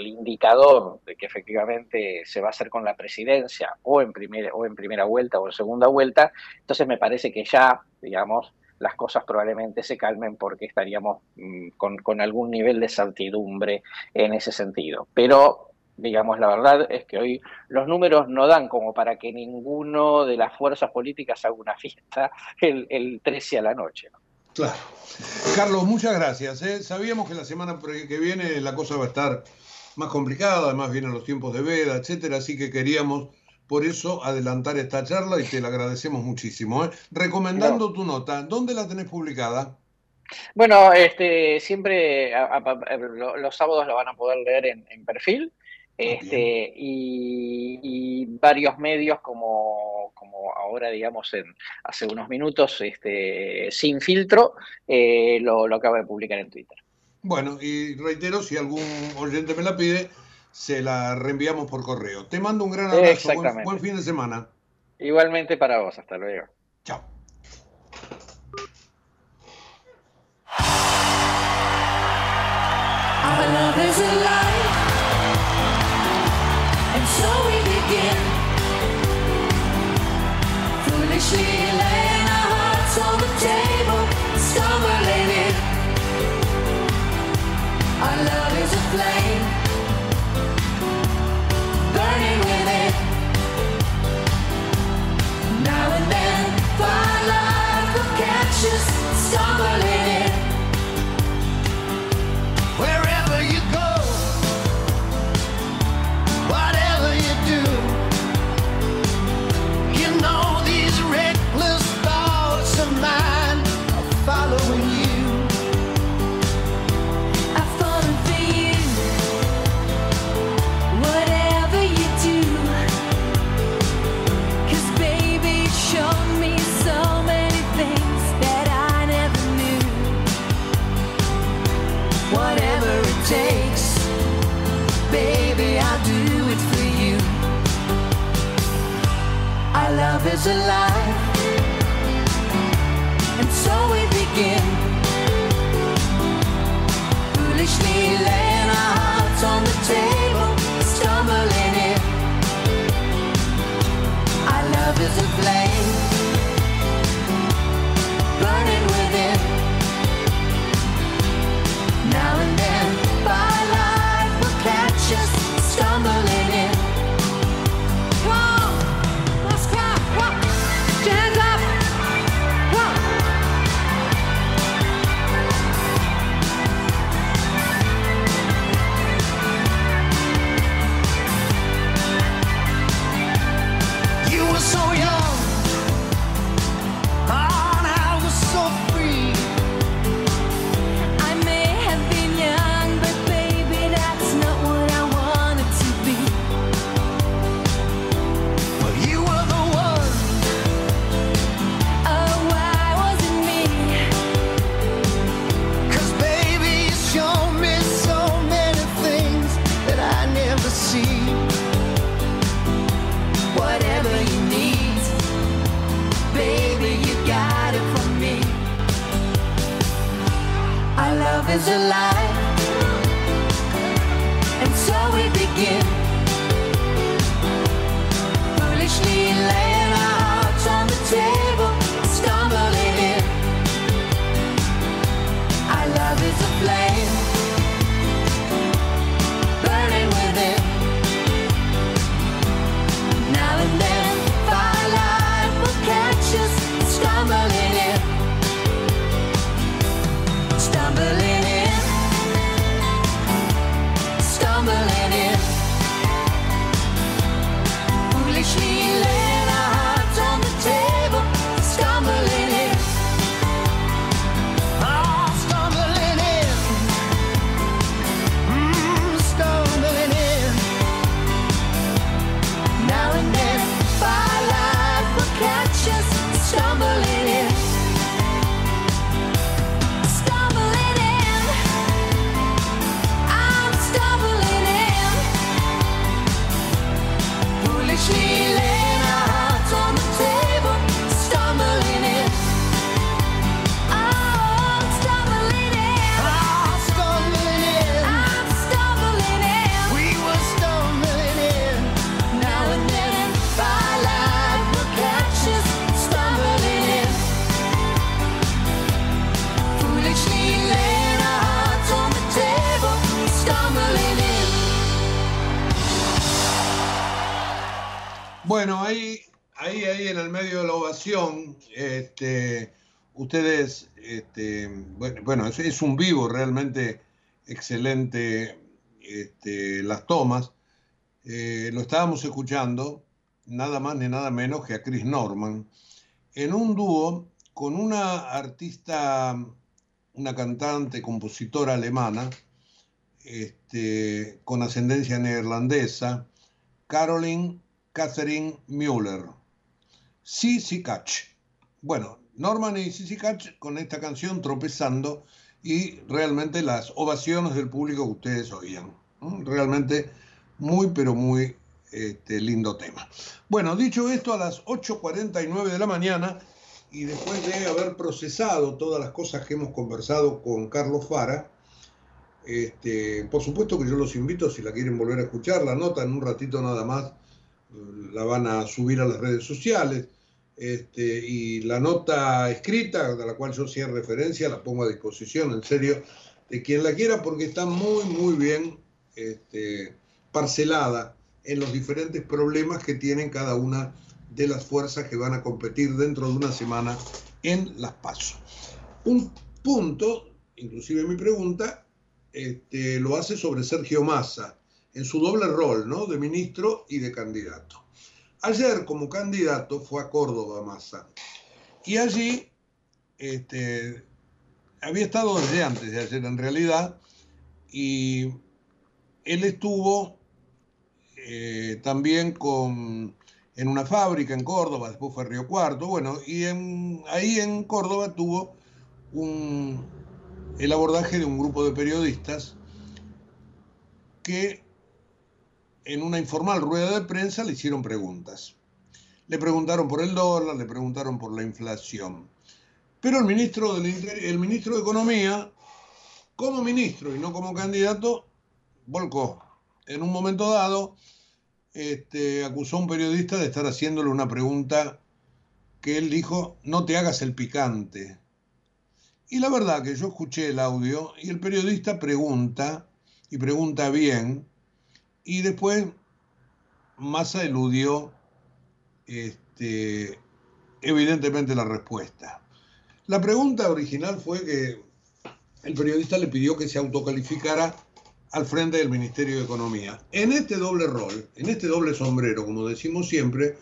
indicador de que efectivamente se va a hacer con la presidencia o en, primera, o en primera vuelta o en segunda vuelta, entonces me parece que ya, digamos, las cosas probablemente se calmen porque estaríamos mm, con, con algún nivel de certidumbre en ese sentido. Pero digamos, la verdad es que hoy los números no dan como para que ninguno de las fuerzas políticas haga una fiesta el, el 13 a la noche. Claro. [LAUGHS] Carlos, muchas gracias. ¿eh? Sabíamos que la semana que viene la cosa va a estar más complicada, además vienen los tiempos de veda, etcétera, así que queríamos por eso adelantar esta charla y te la agradecemos muchísimo. ¿eh? Recomendando tu nota, ¿dónde la tenés publicada? Bueno, este, siempre los sábados la van a poder leer en, perfil. Ah, este, y, varios medios como, como ahora, digamos, en, hace unos minutos, este, sin filtro, eh, lo, lo acaba de publicar en Twitter. Bueno, y reitero, si algún oyente me la pide, se la reenviamos por correo. Te mando un gran abrazo, buen, fin de semana. Igualmente para vos, hasta luego. Chao. Love is alive, and so we begin. Foolishly laying our hearts on the table, stumbling in. Our love is a flame, este, ustedes, este, bueno, es, un vivo realmente excelente este, las tomas. Eh, lo estábamos escuchando, nada más ni nada menos que a Chris Norman, en un dúo con una artista, una cantante, compositora alemana, este, con ascendencia neerlandesa, Caroline Catherine Müller. Sissy Catch. Bueno, Norman y Sissy Catch con esta canción tropezando y realmente las ovaciones del público que ustedes oían. Realmente muy, pero muy este, lindo tema. Bueno, dicho esto, a las 8.49 de la mañana y después de haber procesado todas las cosas que hemos conversado con Carlos Fara, este, por supuesto que yo los invito, si la quieren volver a escuchar, la nota en un ratito nada más la van a subir a las redes sociales. Este, y la nota escrita, de la cual yo hacía referencia, la pongo a disposición, en serio, de quien la quiera, porque está muy, muy bien este, parcelada en los diferentes problemas que tienen cada una de las fuerzas que van a competir dentro de una semana en las PASO. Un punto, inclusive mi pregunta, este, lo hace sobre Sergio Massa, en su doble rol, ¿no? De ministro y de candidato. Ayer, como candidato, fue a Córdoba Massa. Y allí, este, había estado desde antes de ayer en realidad, y él estuvo eh, también con, en una fábrica en Córdoba, después fue a Río Cuarto, bueno, y ahí en Córdoba tuvo un, el abordaje de un grupo de periodistas que en una informal rueda de prensa le hicieron preguntas. Le preguntaron por el dólar, le preguntaron por la inflación. Pero el ministro, de Economía, como ministro y no como candidato, volcó. En un momento dado, este, acusó a un periodista de estar haciéndole una pregunta que él dijo, no te hagas el picante. Y la verdad que yo escuché el audio y el periodista pregunta, y pregunta bien, y después Massa eludió este, evidentemente la respuesta. La pregunta original fue que el periodista le pidió que se autocalificara al frente del Ministerio de Economía. En este doble rol, en este doble sombrero, como decimos siempre,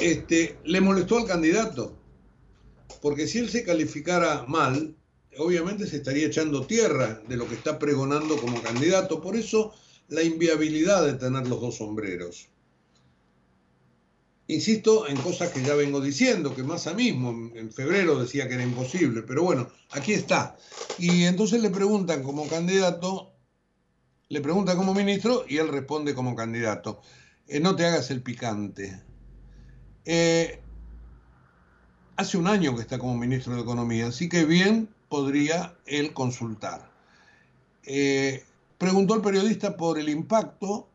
este, le molestó al candidato, porque si él se calificara mal, obviamente se estaría echando tierra de lo que está pregonando como candidato. Por eso la inviabilidad de tener los dos sombreros. Insisto en cosas que ya vengo diciendo, que Massa mismo en- en febrero decía que era imposible, pero bueno, aquí está. Y entonces le preguntan como candidato, le preguntan como ministro y él responde como candidato. Eh, no te hagas el picante. Eh, hace un año que está como ministro de Economía, así que bien podría él consultar. Eh, preguntó el periodista por el impacto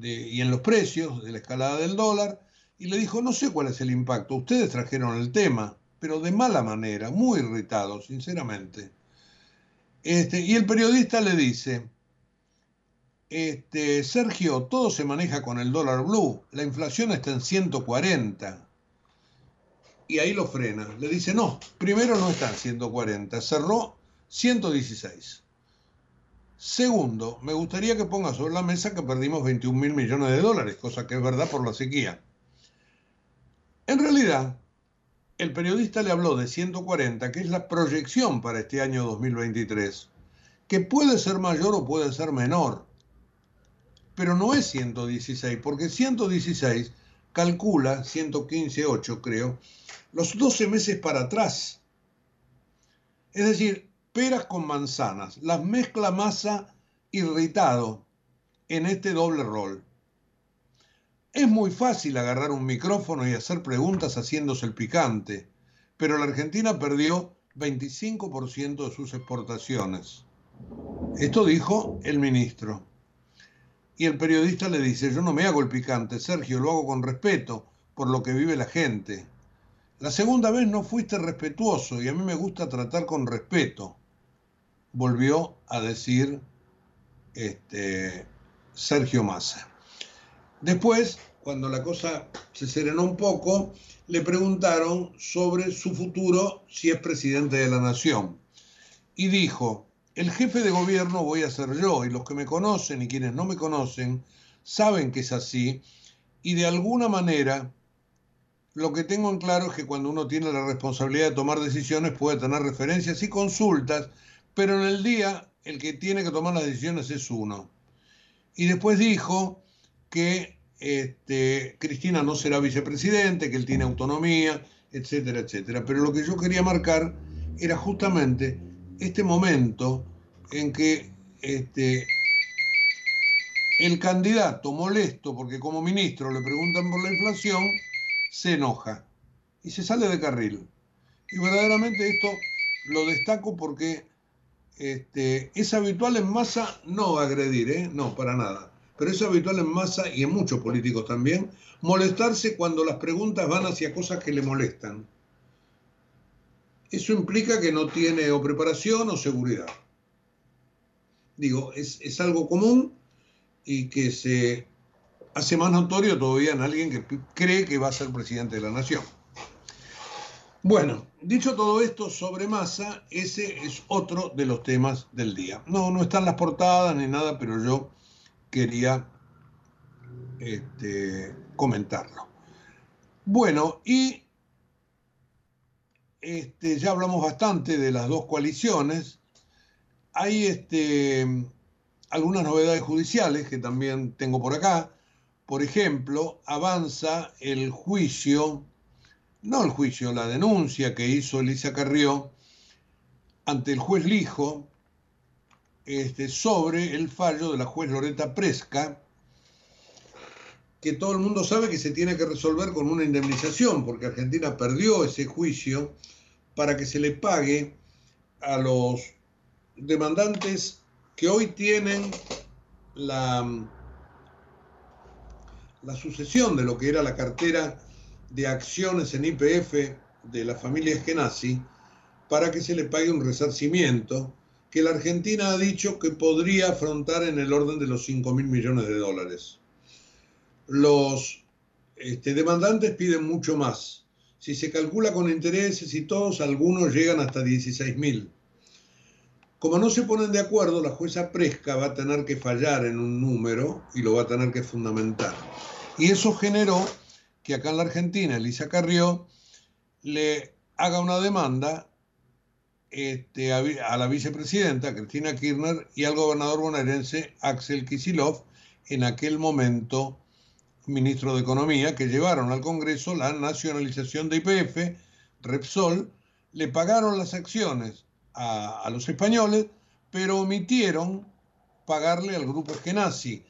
y en los precios de la escalada del dólar y le dijo, no sé cuál es el impacto, ustedes trajeron el tema, pero de mala manera, muy irritado, sinceramente. Este, y el periodista le dice, este, Sergio, todo se maneja con el dólar blue, la inflación está en 140. Y ahí lo frena. Le dice, no, primero no está en 140, cerró 116. Segundo, me gustaría que ponga sobre la mesa que perdimos 21 mil millones de dólares, cosa que es verdad por la sequía. En realidad, el periodista le habló de 140, que es la proyección para este año 2023, que puede ser mayor o puede ser menor, pero no es 116, porque 116 calcula, 115.8 creo, los 12 meses para atrás. Es decir, peras con manzanas, las mezcla masa irritado en este doble rol. Es muy fácil agarrar un micrófono y hacer preguntas haciéndose el picante, pero la Argentina perdió 25% de sus exportaciones. Esto dijo el ministro. Y el periodista le dice, yo no me hago el picante, Sergio, lo hago con respeto por lo que vive la gente. La segunda vez no fuiste respetuoso y a mí me gusta tratar con respeto, volvió a decir este, Sergio Massa. Después, cuando la cosa se serenó un poco, le preguntaron sobre su futuro si es presidente de la nación. Y dijo, el jefe de gobierno voy a ser yo, y los que me conocen y quienes no me conocen saben que es así, y de alguna manera lo que tengo en claro es que cuando uno tiene la responsabilidad de tomar decisiones puede tener referencias y consultas, pero en el día el que tiene que tomar las decisiones es uno. Y después dijo que este, Cristina no será vicepresidente, que él tiene autonomía, etcétera, etcétera. Pero lo que yo quería marcar era justamente este momento en que este, el candidato molesto, porque como ministro le preguntan por la inflación, se enoja y se sale de carril. Y verdaderamente esto lo destaco porque este, es habitual en masa no agredir, ¿eh? no, para nada. Pero es habitual en masa y en muchos políticos también molestarse cuando las preguntas van hacia cosas que le molestan. Eso implica que no tiene o preparación o seguridad. Digo, es, es algo común y que se hace más notorio todavía en alguien que cree que va a ser presidente de la nación. Bueno, dicho todo esto sobre masa, ese es otro de los temas del día. No, no están las portadas ni nada, pero yo quería este, comentarlo. Bueno, y este, ya hablamos bastante de las dos coaliciones. Hay este, algunas novedades judiciales que también tengo por acá. Por ejemplo, avanza el juicio, no el juicio, la denuncia que hizo Elisa Carrió ante el juez Lijo este, sobre el fallo de la juez Loreta Presca que todo el mundo sabe que se tiene que resolver con una indemnización, porque Argentina perdió ese juicio para que se le pague a los demandantes que hoy tienen la, la sucesión de lo que era la cartera de acciones en IPF de la familia Eskenazi, para que se le pague un resarcimiento que la Argentina ha dicho que podría afrontar en el orden de los 5 mil millones de dólares. Los este, demandantes piden mucho más. Si se calcula con intereses y todos, algunos llegan hasta 16 mil. Como no se ponen de acuerdo, la jueza Presca va a tener que fallar en un número y lo va a tener que fundamentar. Y eso generó que acá en la Argentina, Elisa Carrió le haga una demanda este, a, la vicepresidenta Cristina Kirchner y al gobernador bonaerense Axel Kisilov, en aquel momento ministro de Economía, que llevaron al Congreso la nacionalización de IPF, Repsol, le pagaron las acciones a, a los españoles, pero omitieron pagarle al grupo Eskenazi,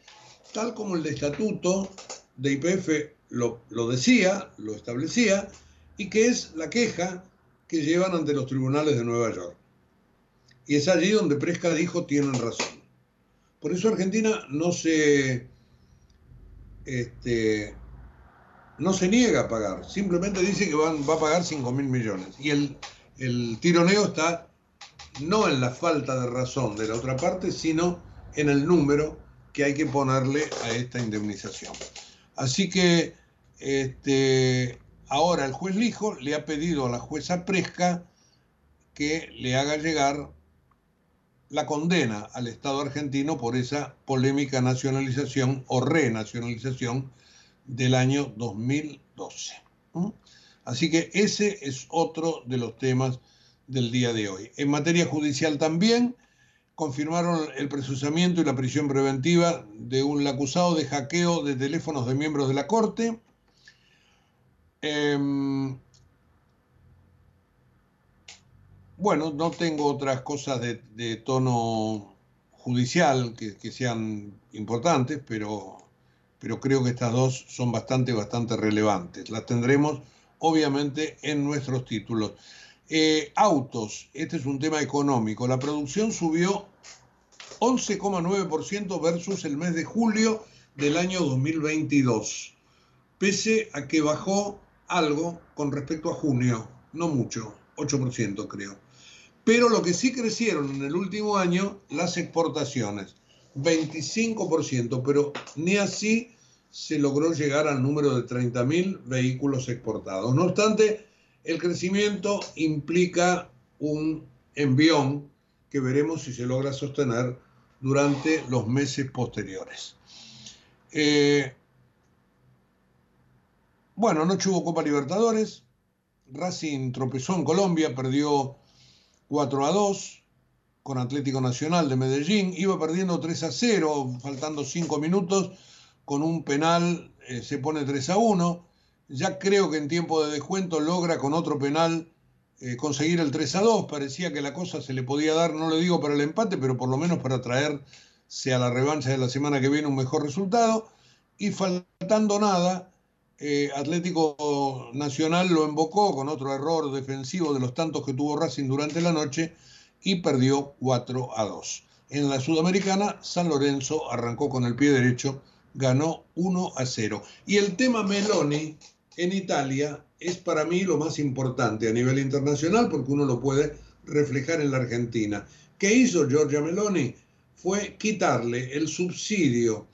tal como el estatuto de IPF lo, lo decía, lo establecía, y que es la queja que llevan ante los tribunales de Nueva York. Y es allí donde Presca dijo tienen razón. Por eso Argentina no se, este, no se niega a pagar, simplemente dice que van, va a pagar 5 mil millones. Y el, el tironeo está no en la falta de razón de la otra parte, sino en el número que hay que ponerle a esta indemnización. Así que este, ahora el juez Lijo le ha pedido a la jueza Presca que le haga llegar la condena al Estado argentino por esa polémica nacionalización o renacionalización del año 2012. ¿Mm? Así que ese es otro de los temas del día de hoy. En materia judicial también confirmaron el procesamiento y la prisión preventiva de un acusado de hackeo de teléfonos de miembros de la Corte. Eh, bueno, no tengo otras cosas de, tono judicial que, que, sean importantes, pero, pero creo que estas dos son bastante, bastante relevantes. Las tendremos, obviamente, en nuestros títulos. Eh, autos, este es un tema económico. La producción subió 11,9% versus el mes de julio del año 2022, pese a que bajó algo con respecto a junio, no mucho, 8% creo. Pero lo que sí crecieron en el último año, las exportaciones, 25%, pero ni así se logró llegar al número de 30.000 vehículos exportados. No obstante, el crecimiento implica un envión que veremos si se logra sostener durante los meses posteriores. Eh, bueno, anoche hubo Copa Libertadores, Racing tropezó en Colombia, perdió 4 a 2 con Atlético Nacional de Medellín, iba perdiendo 3 a 0, faltando 5 minutos, con un penal eh, se pone 3 a 1 ya creo que en tiempo de descuento logra con otro penal eh, conseguir el 3 a 2. Parecía que la cosa se le podía dar, no le digo para el empate, pero por lo menos para traerse a la revancha de la semana que viene un mejor resultado. Y faltando nada, eh, Atlético Nacional lo embocó con otro error defensivo de los tantos que tuvo Racing durante la noche y perdió 4 a 2. En la Sudamericana, San Lorenzo arrancó con el pie derecho, ganó 1 a 0. Y el tema Meloni, en Italia es para mí lo más importante a nivel internacional porque uno lo puede reflejar en la Argentina. ¿Qué hizo Giorgia Meloni? Fue quitarle el subsidio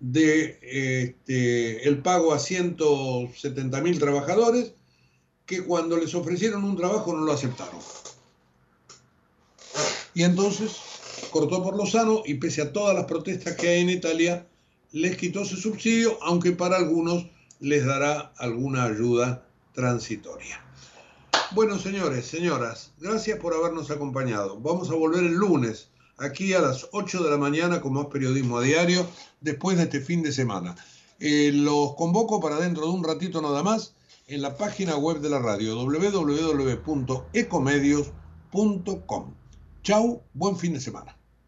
de este, el pago a 170 mil trabajadores que cuando les ofrecieron un trabajo no lo aceptaron. Y entonces cortó por lo sano y pese a todas las protestas que hay en Italia, les quitó ese subsidio, aunque para algunos les dará alguna ayuda transitoria. Bueno, señores, señoras, gracias por habernos acompañado. Vamos a volver el lunes, aquí a las 8 de la mañana, con más periodismo a diario, después de este fin de semana. Eh, los convoco para dentro de un ratito nada más en la página web de la radio, www.ecomedios.com. Chau, buen fin de semana.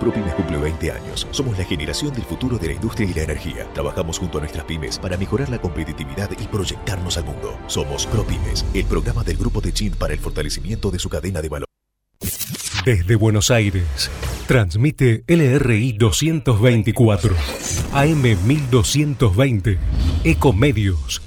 ProPymes cumple 20 años. Somos la generación del futuro de la industria y la energía. Trabajamos junto a nuestras pymes para mejorar la competitividad y proyectarnos al mundo. Somos ProPymes, el programa del Grupo de Chin para el fortalecimiento de su cadena de valor. Desde Buenos Aires, transmite LRI 224, AM 1220, Ecomedios